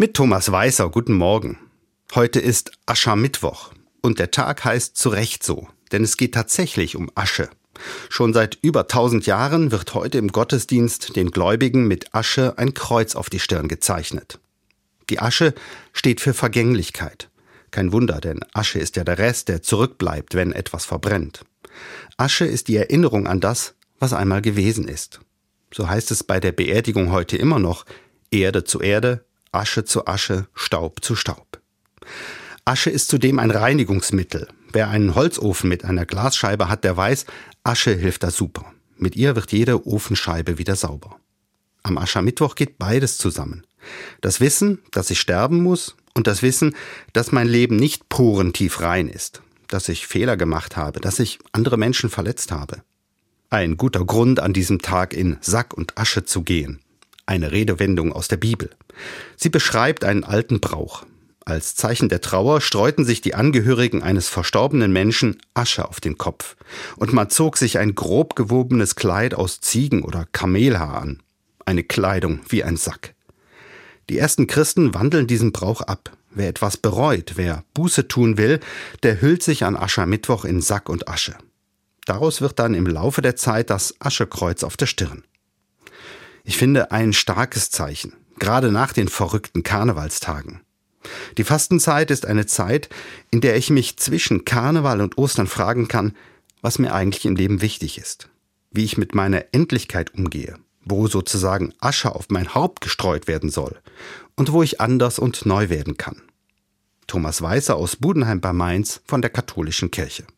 Mit Thomas Weißer, guten Morgen. Heute ist Aschermittwoch und der Tag heißt zu Recht so, denn es geht tatsächlich um Asche. Schon seit über tausend Jahren wird heute im Gottesdienst den Gläubigen mit Asche ein Kreuz auf die Stirn gezeichnet. Die Asche steht für Vergänglichkeit. Kein Wunder, denn Asche ist ja der Rest, der zurückbleibt, wenn etwas verbrennt. Asche ist die Erinnerung an das, was einmal gewesen ist. So heißt es bei der Beerdigung heute immer noch Erde zu Erde, Asche zu Asche, Staub zu Staub. Asche ist zudem ein Reinigungsmittel. Wer einen Holzofen mit einer Glasscheibe hat, der weiß, Asche hilft da super. Mit ihr wird jede Ofenscheibe wieder sauber. Am Aschermittwoch geht beides zusammen. Das Wissen, dass ich sterben muss und das Wissen, dass mein Leben nicht porentief rein ist, dass ich Fehler gemacht habe, dass ich andere Menschen verletzt habe. Ein guter Grund, an diesem Tag in Sack und Asche zu gehen eine Redewendung aus der Bibel. Sie beschreibt einen alten Brauch. Als Zeichen der Trauer streuten sich die Angehörigen eines verstorbenen Menschen Asche auf den Kopf, und man zog sich ein grob gewobenes Kleid aus Ziegen- oder Kamelhaar an. Eine Kleidung wie ein Sack. Die ersten Christen wandeln diesen Brauch ab. Wer etwas bereut, wer Buße tun will, der hüllt sich an Aschermittwoch in Sack und Asche. Daraus wird dann im Laufe der Zeit das Aschekreuz auf der Stirn. Ich finde ein starkes Zeichen, gerade nach den verrückten Karnevalstagen. Die Fastenzeit ist eine Zeit, in der ich mich zwischen Karneval und Ostern fragen kann, was mir eigentlich im Leben wichtig ist, wie ich mit meiner Endlichkeit umgehe, wo sozusagen Asche auf mein Haupt gestreut werden soll und wo ich anders und neu werden kann. Thomas Weißer aus Budenheim bei Mainz von der Katholischen Kirche.